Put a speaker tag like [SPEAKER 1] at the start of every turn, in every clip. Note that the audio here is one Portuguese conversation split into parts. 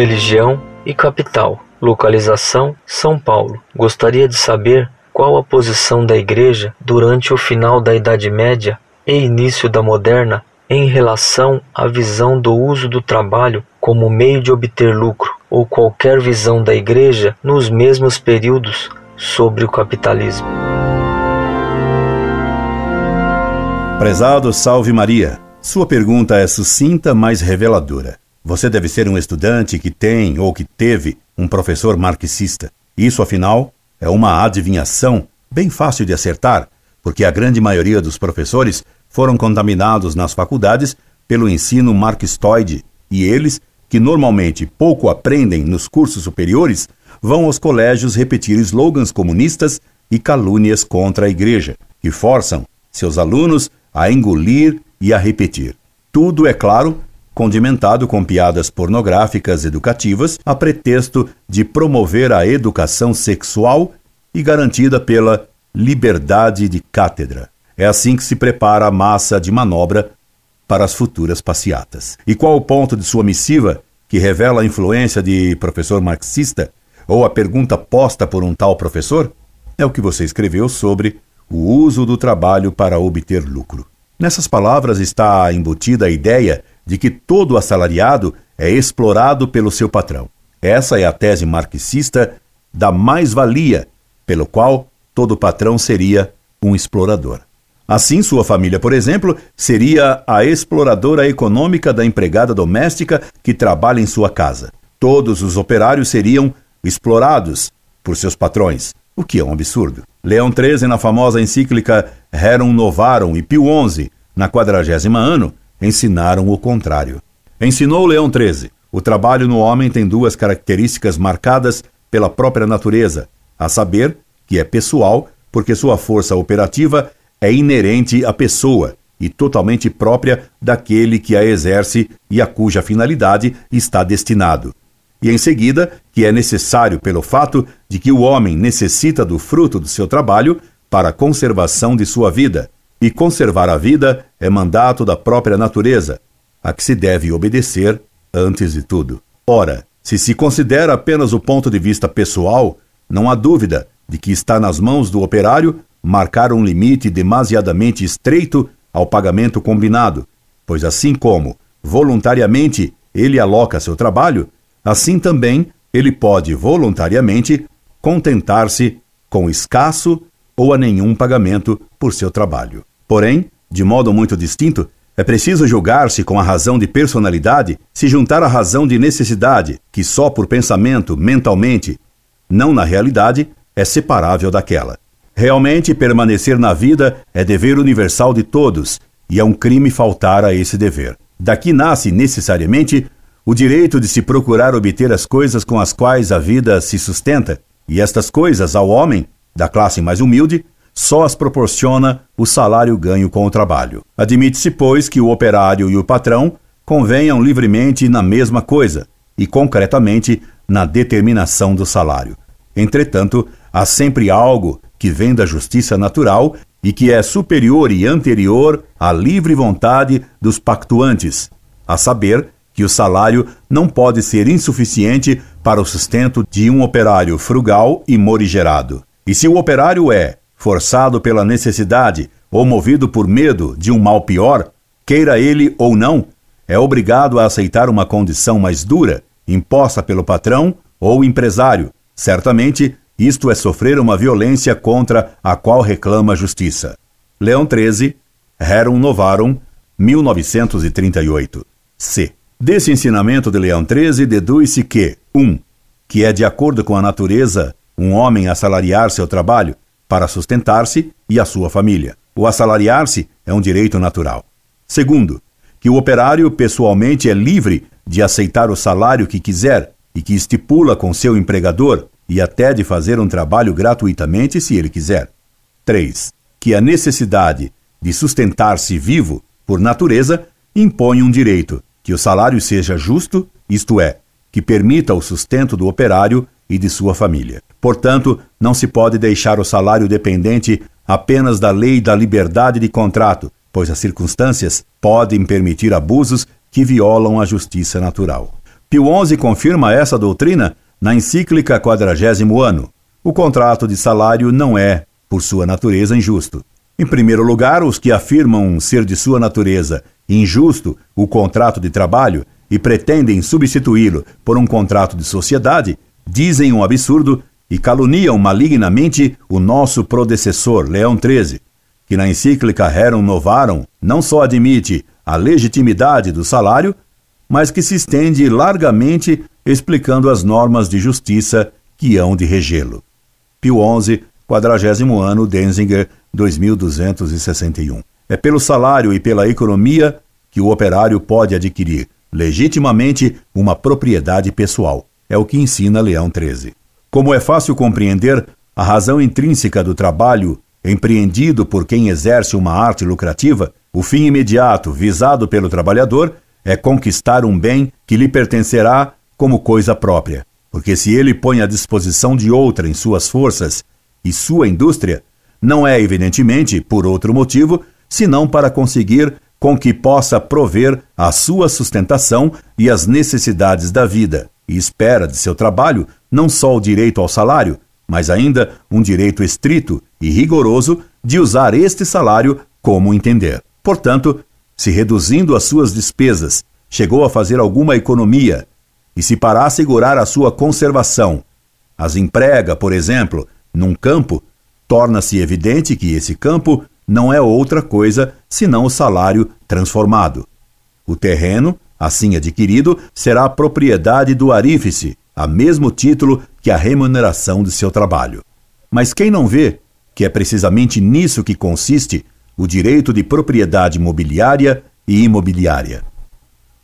[SPEAKER 1] religião e capital. Localização: São Paulo. Gostaria de saber qual a posição da Igreja durante o final da Idade Média e início da Moderna em relação à visão do uso do trabalho como meio de obter lucro, ou qualquer visão da Igreja nos mesmos períodos sobre o capitalismo.
[SPEAKER 2] Prezado Salve Maria, sua pergunta é sucinta, mas reveladora. Você deve ser um estudante que tem ou que teve um professor marxista. Isso, afinal, é uma adivinhação bem fácil de acertar, porque a grande maioria dos professores foram contaminados nas faculdades pelo ensino marxistoide e eles, que normalmente pouco aprendem nos cursos superiores, vão aos colégios repetir slogans comunistas e calúnias contra a igreja, que forçam seus alunos a engolir e a repetir. Tudo, é claro, condimentado com piadas pornográficas educativas a pretexto de promover a educação sexual e garantida pela liberdade de cátedra. É assim que se prepara a massa de manobra para as futuras passeatas. E qual o ponto de sua missiva que revela a influência de professor marxista ou a pergunta posta por um tal professor? É o que você escreveu sobre o uso do trabalho para obter lucro. Nessas palavras está embutida a ideia de que todo assalariado é explorado pelo seu patrão. Essa é a tese marxista da mais-valia, pelo qual todo patrão seria um explorador. Assim, sua família, por exemplo, seria a exploradora econômica da empregada doméstica que trabalha em sua casa. Todos os operários seriam explorados por seus patrões, o que é um absurdo. Leão XIII, na famosa encíclica Rerum Novarum, e Pio XI, na quadragésima ano, ensinaram o contrário. Ensinou Leão XIII: o trabalho no homem tem duas características marcadas pela própria natureza, a saber, que é pessoal, porque sua força operativa é inerente à pessoa e totalmente própria daquele que a exerce e a cuja finalidade está destinado. E em seguida, que é necessário pelo fato de que o homem necessita do fruto do seu trabalho para a conservação de sua vida, e conservar a vida é mandato da própria natureza, a que se deve obedecer antes de tudo. Ora, se se considera apenas o ponto de vista pessoal, não há dúvida de que está nas mãos do operário marcar um limite demasiadamente estreito ao pagamento combinado, pois assim como, voluntariamente, ele aloca seu trabalho, assim também ele pode voluntariamente contentar-se com escasso ou a nenhum pagamento por seu trabalho. Porém, de modo muito distinto, é preciso julgar-se com a razão de personalidade se juntar à razão de necessidade, que só por pensamento, mentalmente, não na realidade, é separável daquela. Realmente, permanecer na vida é dever universal de todos, e é um crime faltar a esse dever. Daqui nasce, necessariamente, o direito de se procurar obter as coisas com as quais a vida se sustenta, e estas coisas, ao homem, da classe mais humilde, só as proporciona o salário ganho com o trabalho. Admite-se, pois, que o operário e o patrão convenham livremente na mesma coisa, e concretamente na determinação do salário. Entretanto, há sempre algo que vem da justiça natural e que é superior e anterior à livre vontade dos pactuantes, a saber, que o salário não pode ser insuficiente para o sustento de um operário frugal e morigerado. E se o operário é forçado pela necessidade ou movido por medo de um mal pior, queira ele ou não, é obrigado a aceitar uma condição mais dura, imposta pelo patrão ou empresário, certamente isto é sofrer uma violência contra a qual reclama a justiça. Leão 13, Rerum Novarum, 1938. C. Desse ensinamento de Leão 13 deduz-se que 1. Um, que é de acordo com a natureza um homem assalariar seu trabalho para sustentar-se e a sua família. O assalariar-se é um direito natural. Segundo, que o operário pessoalmente é livre de aceitar o salário que quiser e que estipula com seu empregador e até de fazer um trabalho gratuitamente se ele quiser. 3. Que a necessidade de sustentar-se vivo, por natureza, impõe um direito, que o salário seja justo, isto é, que permita o sustento do operário e de sua família. Portanto, não se pode deixar o salário dependente apenas da lei da liberdade de contrato, pois as circunstâncias podem permitir abusos que violam a justiça natural. Pio XI confirma essa doutrina na encíclica Quadragésimo Ano. O contrato de salário não é, por sua natureza, injusto. Em primeiro lugar, os que afirmam ser de sua natureza injusto o contrato de trabalho e pretendem substituí-lo por um contrato de sociedade, dizem um absurdo e caluniam malignamente o nosso predecessor, Leão XIII, que na encíclica Rerum Novarum não só admite a legitimidade do salário, mas que se estende largamente explicando as normas de justiça que hão de regê-lo. Pio XI, quadragésimo ano, Denzinger, 2261. É pelo salário e pela economia que o operário pode adquirir legitimamente uma propriedade pessoal. É o que ensina Leão XIII. Como é fácil compreender, a razão intrínseca do trabalho empreendido por quem exerce uma arte lucrativa, o fim imediato visado pelo trabalhador é conquistar um bem que lhe pertencerá como coisa própria. Porque se ele põe à disposição de outra em suas forças e sua indústria, não é evidentemente por outro motivo, senão para conseguir com que possa prover a sua sustentação e as necessidades da vida, e espera de seu trabalho não só o direito ao salário, mas ainda um direito estrito e rigoroso de usar este salário como entender. Portanto, se reduzindo as suas despesas, chegou a fazer alguma economia, e se para assegurar a sua conservação, as emprega, por exemplo, num campo, torna-se evidente que esse campo não é outra coisa senão o salário transformado. O terreno, assim adquirido, será propriedade do arífice, a mesmo título que a remuneração de seu trabalho. Mas quem não vê que é precisamente nisso que consiste o direito de propriedade mobiliária e imobiliária?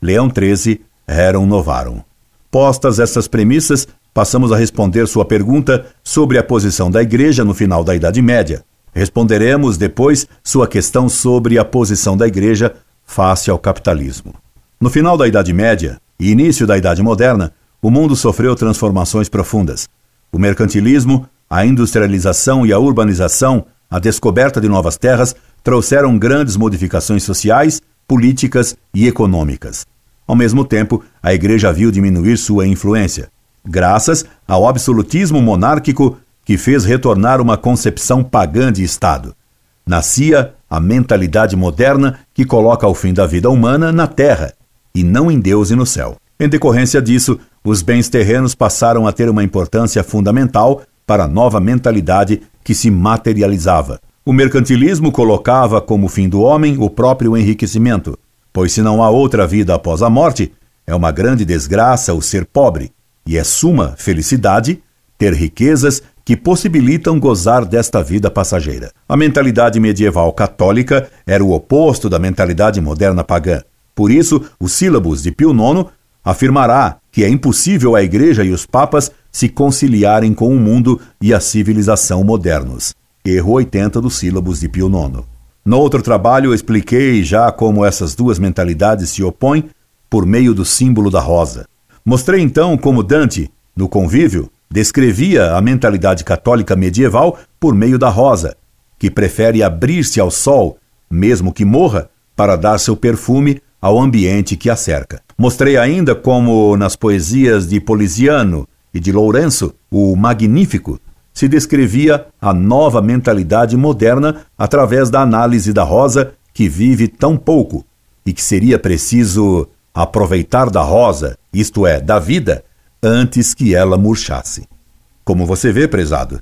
[SPEAKER 2] Leão XIII, Rerum Novarum. Postas essas premissas, passamos a responder sua pergunta sobre a posição da Igreja no final da Idade Média. Responderemos depois sua questão sobre a posição da Igreja face ao capitalismo. No final da Idade Média e início da Idade Moderna, o mundo sofreu transformações profundas. O mercantilismo, a industrialização e a urbanização, a descoberta de novas terras, trouxeram grandes modificações sociais, políticas e econômicas. Ao mesmo tempo, a Igreja viu diminuir sua influência, graças ao absolutismo monárquico que fez retornar uma concepção pagã de Estado. Nascia a mentalidade moderna que coloca o fim da vida humana na terra e não em Deus e no céu. Em decorrência disso, os bens terrenos passaram a ter uma importância fundamental para a nova mentalidade que se materializava. O mercantilismo colocava como fim do homem o próprio enriquecimento, pois se não há outra vida após a morte, é uma grande desgraça o ser pobre, e é suma felicidade ter riquezas que possibilitam gozar desta vida passageira. A mentalidade medieval católica era o oposto da mentalidade moderna pagã. Por isso, os sílabos de Pio IX afirmará que é impossível a Igreja e os papas se conciliarem com o mundo e a civilização modernos. Erro 80 dos sílabos de Pio IX. No outro trabalho, expliquei já como essas duas mentalidades se opõem por meio do símbolo da rosa. Mostrei então como Dante, no convívio, descrevia a mentalidade católica medieval por meio da rosa, que prefere abrir-se ao sol, mesmo que morra, para dar seu perfume ao ambiente que a cerca. Mostrei ainda como, nas poesias de Poliziano e de Lourenço, o Magnífico, se descrevia a nova mentalidade moderna através da análise da rosa que vive tão pouco e que seria preciso aproveitar da rosa, isto é, da vida, antes que ela murchasse. Como você vê, prezado,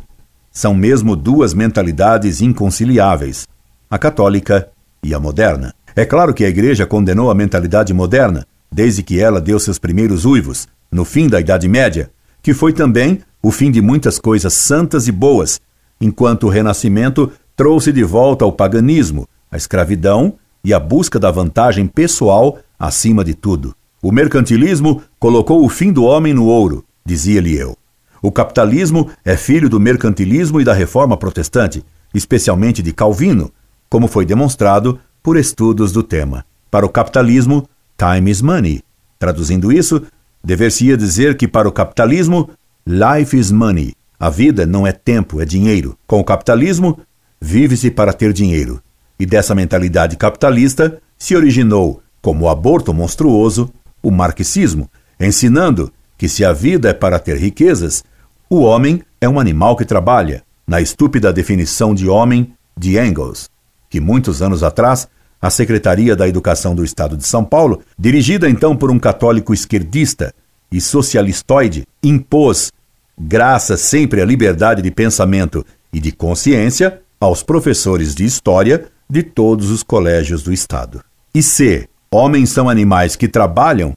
[SPEAKER 2] são mesmo duas mentalidades inconciliáveis, a católica e a moderna. É claro que a Igreja condenou a mentalidade moderna, desde que ela deu seus primeiros uivos, no fim da Idade Média, que foi também o fim de muitas coisas santas e boas, enquanto o Renascimento trouxe de volta o paganismo, a escravidão e a busca da vantagem pessoal acima de tudo. O mercantilismo colocou o fim do homem no ouro, dizia-lhe eu. O capitalismo é filho do mercantilismo e da reforma protestante, especialmente de Calvino, como foi demonstrado por estudos do tema. Para o capitalismo, time is money. Traduzindo isso, dever-se-ia dizer que para o capitalismo, life is money. A vida não é tempo, é dinheiro. Com o capitalismo, vive-se para ter dinheiro. E dessa mentalidade capitalista se originou, como o aborto monstruoso, o marxismo, ensinando que se a vida é para ter riquezas, o homem é um animal que trabalha, na estúpida definição de homem de Engels, que muitos anos atrás a Secretaria da Educação do Estado de São Paulo, dirigida então por um católico esquerdista e socialistoide, impôs, graças sempre à liberdade de pensamento e de consciência, aos professores de história de todos os colégios do Estado. E se homens são animais que trabalham,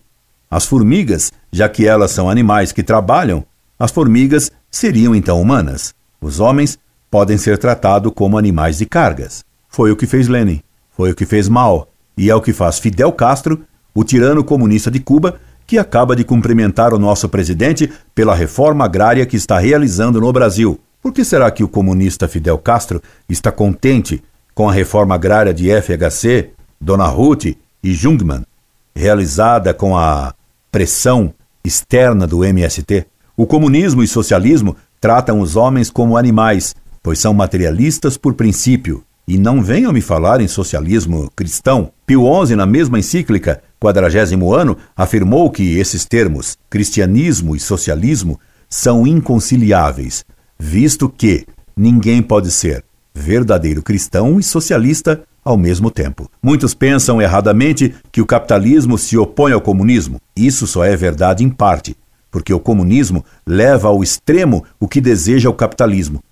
[SPEAKER 2] as formigas, já que elas são animais que trabalham, as formigas seriam então humanas. Os homens podem ser tratados como animais de cargas. Foi o que fez Lenin, foi o que fez Mao, e é o que faz Fidel Castro, o tirano comunista de Cuba, que acaba de cumprimentar o nosso presidente pela reforma agrária que está realizando no Brasil. Por que será que o comunista Fidel Castro está contente com a reforma agrária de FHC, Dona Ruth e Jungmann, realizada com a pressão externa do MST? O comunismo e socialismo tratam os homens como animais, pois são materialistas por princípio. E não venham me falar em socialismo cristão. Pio XI, na mesma encíclica, quadragésimo ano, afirmou que esses termos, cristianismo e socialismo, são inconciliáveis, visto que ninguém pode ser verdadeiro cristão e socialista ao mesmo tempo. Muitos pensam erradamente que o capitalismo se opõe ao comunismo. Isso só é verdade em parte, porque o comunismo leva ao extremo o que deseja o capitalismo,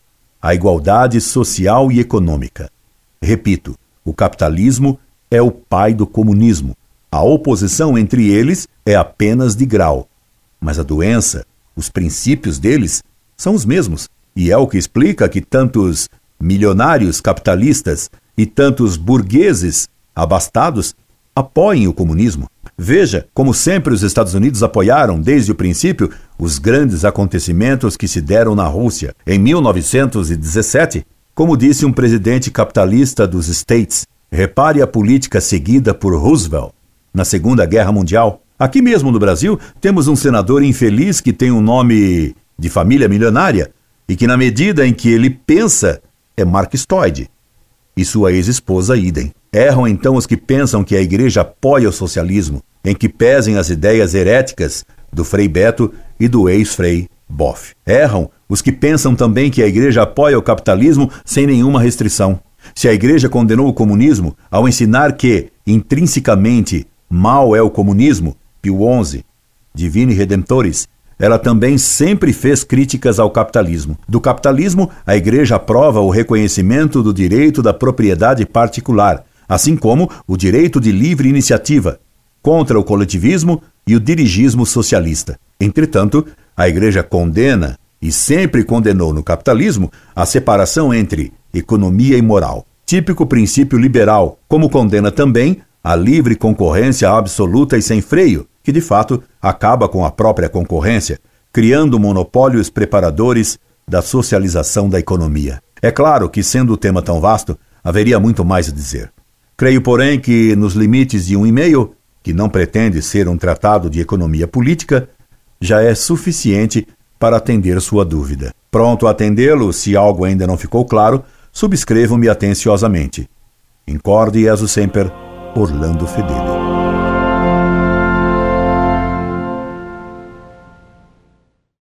[SPEAKER 2] a igualdade social e econômica. Repito, o capitalismo é o pai do comunismo. A oposição entre eles é apenas de grau, mas a doença, os princípios deles, são os mesmos. E é o que explica que tantos milionários capitalistas e tantos burgueses abastados apoiem o comunismo. Veja como sempre os Estados Unidos apoiaram, desde o princípio, os grandes acontecimentos que se deram na Rússia. Em 1917, como disse um presidente capitalista dos States, repare a política seguida por Roosevelt na Segunda Guerra Mundial. Aqui mesmo no Brasil, temos um senador infeliz que tem um nome de família milionária e que, na medida em que ele pensa, é marxistoide. E sua ex-esposa, idem. Erram então os que pensam que a igreja apoia o socialismo, em que pesem as ideias heréticas do Frei Beto e do ex-Frei Boff. Erram os que pensam também que a igreja apoia o capitalismo sem nenhuma restrição. Se a igreja condenou o comunismo ao ensinar que, intrinsecamente, mal é o comunismo, Pio XI, Divine Redemptores, ela também sempre fez críticas ao capitalismo. Do capitalismo, a Igreja aprova o reconhecimento do direito da propriedade particular, assim como o direito de livre iniciativa, contra o coletivismo e o dirigismo socialista. Entretanto, a Igreja condena e sempre condenou no capitalismo a separação entre economia e moral, típico princípio liberal, como condena também a livre concorrência absoluta e sem freio, que de fato acaba com a própria concorrência, criando monopólios preparadores da socialização da economia. É claro que, sendo o tema tão vasto, haveria muito mais a dizer. Creio, porém, que nos limites de um e-mail, que não pretende ser um tratado de economia política, já é suficiente para atender sua dúvida. Pronto a atendê-lo, se algo ainda não ficou claro, subscrevam-me atenciosamente. Incorde e sempre, Orlando Fedeli.